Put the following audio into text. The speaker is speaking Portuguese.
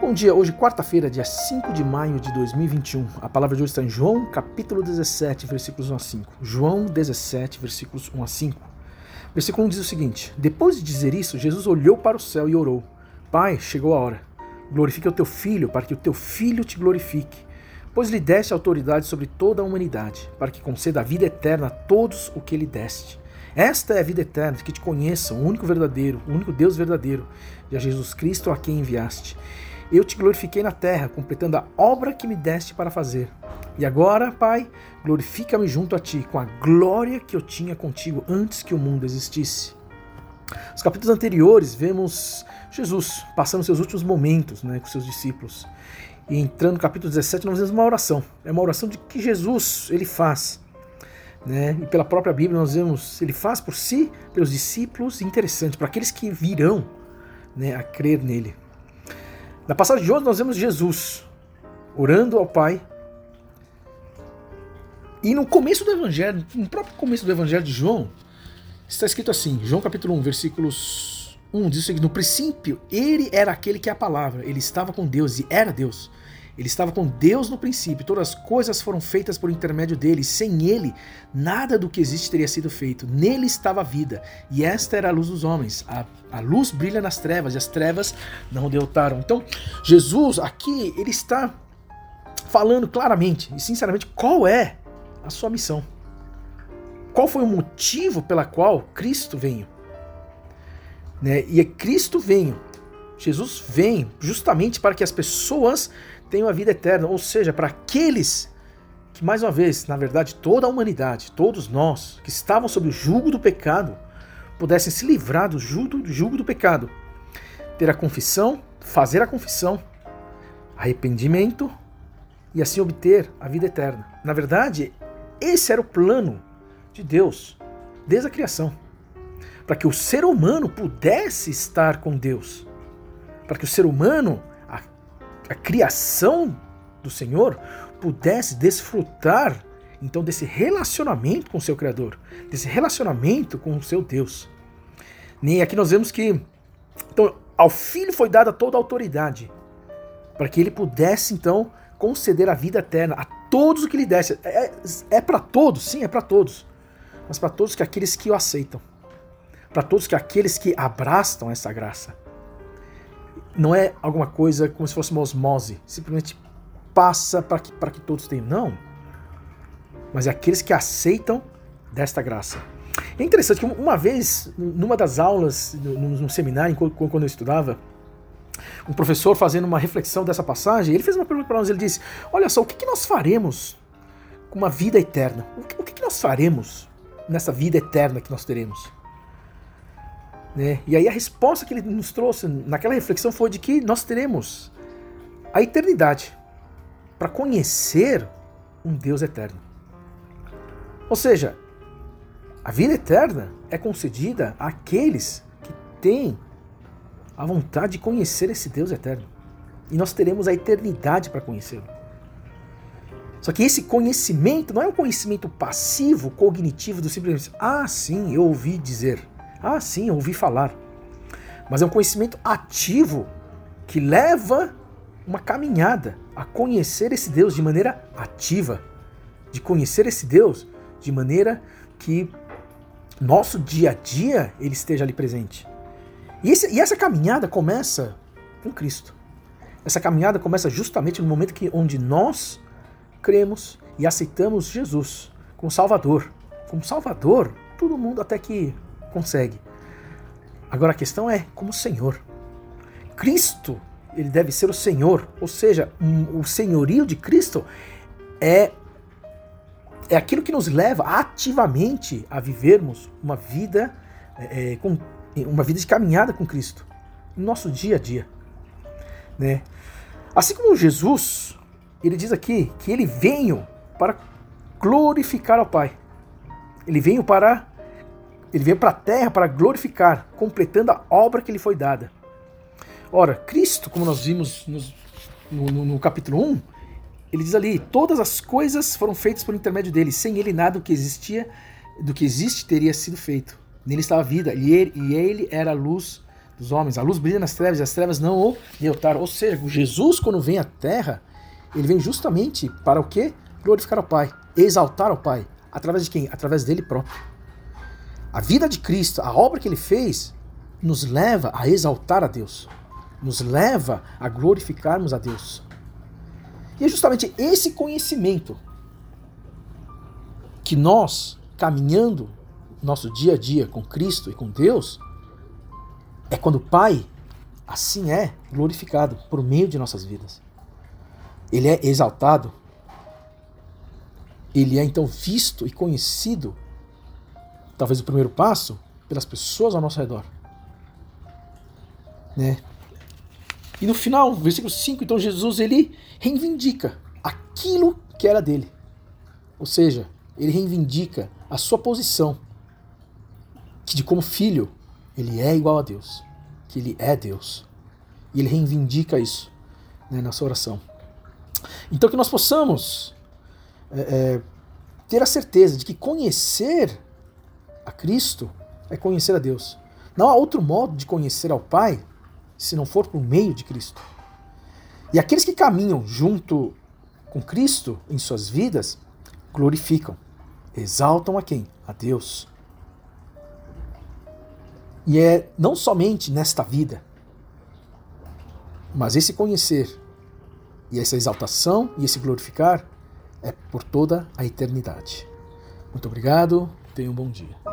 Bom dia, hoje quarta-feira, dia 5 de maio de 2021. A palavra de hoje está em João, capítulo 17, versículos 1 a 5. João 17, versículos 1 a 5. Versículo 1 diz o seguinte: Depois de dizer isso, Jesus olhou para o céu e orou: Pai, chegou a hora. Glorifique o teu filho, para que o teu filho te glorifique. Pois lhe deste autoridade sobre toda a humanidade, para que conceda a vida eterna a todos o que lhe deste. Esta é a vida eterna, que te conheçam, o único verdadeiro, o único Deus verdadeiro, e a Jesus Cristo a quem enviaste. Eu te glorifiquei na terra, completando a obra que me deste para fazer. E agora, Pai, glorifica-me junto a ti, com a glória que eu tinha contigo antes que o mundo existisse. Nos capítulos anteriores, vemos Jesus passando seus últimos momentos né, com seus discípulos. E entrando no capítulo 17, nós vemos uma oração. É uma oração de que Jesus ele faz. Né? E pela própria Bíblia nós vemos, ele faz por si, pelos discípulos, interessante, para aqueles que virão né, a crer nele. Na passagem de hoje nós vemos Jesus orando ao Pai. E no começo do Evangelho, no próprio começo do Evangelho de João, está escrito assim, João capítulo 1, versículos 1, diz o seguinte, no princípio, ele era aquele que é a palavra, ele estava com Deus e era Deus. Ele estava com Deus no princípio, todas as coisas foram feitas por intermédio dele, sem ele, nada do que existe teria sido feito. Nele estava a vida, e esta era a luz dos homens. A, a luz brilha nas trevas, e as trevas não derrotaram. Então, Jesus, aqui, ele está falando claramente e sinceramente qual é a sua missão. Qual foi o motivo pela qual Cristo veio? Né? E é Cristo veio, Jesus vem justamente para que as pessoas tenham a vida eterna, ou seja, para aqueles que, mais uma vez, na verdade, toda a humanidade, todos nós que estavam sob o jugo do pecado, pudessem se livrar do jugo, do jugo do pecado, ter a confissão, fazer a confissão, arrependimento e assim obter a vida eterna. Na verdade, esse era o plano de Deus desde a criação, para que o ser humano pudesse estar com Deus, para que o ser humano a criação do Senhor pudesse desfrutar então desse relacionamento com o seu Criador, desse relacionamento com o seu Deus. E aqui nós vemos que então, ao Filho foi dada toda a autoridade para que ele pudesse então conceder a vida eterna a todos o que lhe desse. É, é, é para todos, sim, é para todos, mas para todos que aqueles que o aceitam, para todos que aqueles que abraçam essa graça não é alguma coisa como se fosse uma osmose, simplesmente passa para que, que todos tenham. Não. Mas é aqueles que aceitam desta graça. É interessante que uma vez, numa das aulas, no, no seminário, quando eu estudava, um professor fazendo uma reflexão dessa passagem, ele fez uma pergunta para nós, ele disse, olha só, o que, que nós faremos com uma vida eterna? O que, o que, que nós faremos nessa vida eterna que nós teremos? Né? E aí a resposta que ele nos trouxe naquela reflexão foi de que nós teremos a eternidade para conhecer um Deus eterno. Ou seja, a vida eterna é concedida àqueles que têm a vontade de conhecer esse Deus eterno. E nós teremos a eternidade para conhecê-lo. Só que esse conhecimento não é um conhecimento passivo, cognitivo, do simplesmente, ah, sim, eu ouvi dizer. Ah, sim, ouvi falar. Mas é um conhecimento ativo que leva uma caminhada a conhecer esse Deus de maneira ativa, de conhecer esse Deus de maneira que nosso dia a dia ele esteja ali presente. E, esse, e essa caminhada começa com Cristo. Essa caminhada começa justamente no momento que, onde nós cremos e aceitamos Jesus como Salvador. Como Salvador, todo mundo até que consegue. Agora a questão é como Senhor. Cristo, ele deve ser o Senhor, ou seja, um, o senhorio de Cristo é é aquilo que nos leva ativamente a vivermos uma vida é, é com uma vida de caminhada com Cristo no nosso dia a dia, né? Assim como Jesus, ele diz aqui que ele veio para glorificar ao Pai. Ele veio para ele veio para a terra para glorificar, completando a obra que lhe foi dada. Ora, Cristo, como nós vimos no, no, no capítulo 1, ele diz ali: todas as coisas foram feitas por intermédio dele, sem ele nada do que existia, do que existe teria sido feito. Nele estava a vida, e ele, e ele era a luz dos homens. A luz brilha nas trevas e as trevas não o derrotaram. Ou seja, Jesus, quando vem à Terra, ele vem justamente para o quê? Glorificar ao Pai, exaltar ao Pai. Através de quem? Através dele próprio. A vida de Cristo, a obra que ele fez, nos leva a exaltar a Deus, nos leva a glorificarmos a Deus. E é justamente esse conhecimento que nós, caminhando nosso dia a dia com Cristo e com Deus, é quando o Pai, assim é, glorificado por meio de nossas vidas. Ele é exaltado, ele é então visto e conhecido, talvez o primeiro passo, pelas pessoas ao nosso redor. Né? E no final, versículo 5, então Jesus ele reivindica aquilo que era dele. Ou seja, ele reivindica a sua posição que de como filho ele é igual a Deus, que ele é Deus. E ele reivindica isso né, na sua oração. Então que nós possamos é, é, ter a certeza de que conhecer Cristo é conhecer a Deus. Não há outro modo de conhecer ao Pai se não for por meio de Cristo. E aqueles que caminham junto com Cristo em suas vidas glorificam, exaltam a quem? A Deus. E é não somente nesta vida, mas esse conhecer e essa exaltação e esse glorificar é por toda a eternidade. Muito obrigado, tenha um bom dia.